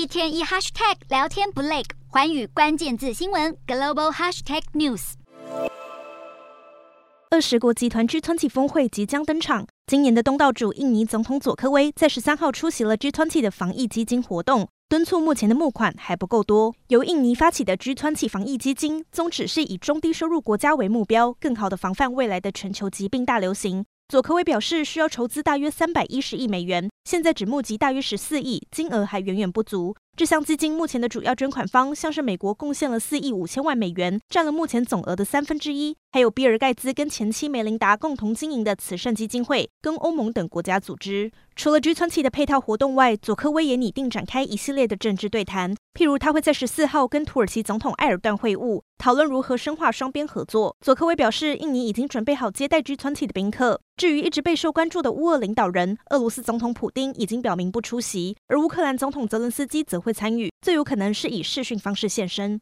一天一 hashtag 聊天不累，寰宇关键字新闻 global hashtag news。二十国集团 G20 峰会即将登场。今年的东道主印尼总统佐科威在十三号出席了 G20 的防疫基金活动，敦促目前的募款还不够多。由印尼发起的 G20 防疫基金宗旨是以中低收入国家为目标，更好地防范未来的全球疾病大流行。佐科威表示，需要筹资大约三百一十亿美元，现在只募集大约十四亿，金额还远远不足。这项基金目前的主要捐款方像是美国贡献了四亿五千万美元，占了目前总额的三分之一，还有比尔盖茨跟前妻梅琳达共同经营的慈善基金会，跟欧盟等国家组织。除了 G20 的配套活动外，佐科威也拟定展开一系列的政治对谈，譬如他会在十四号跟土耳其总统埃尔段会晤，讨论如何深化双边合作。佐科威表示，印尼已经准备好接待 G20 的宾客。至于一直备受关注的乌俄领导人，俄罗斯总统普丁已经表明不出席，而乌克兰总统泽伦斯基则会参与，最有可能是以视讯方式现身。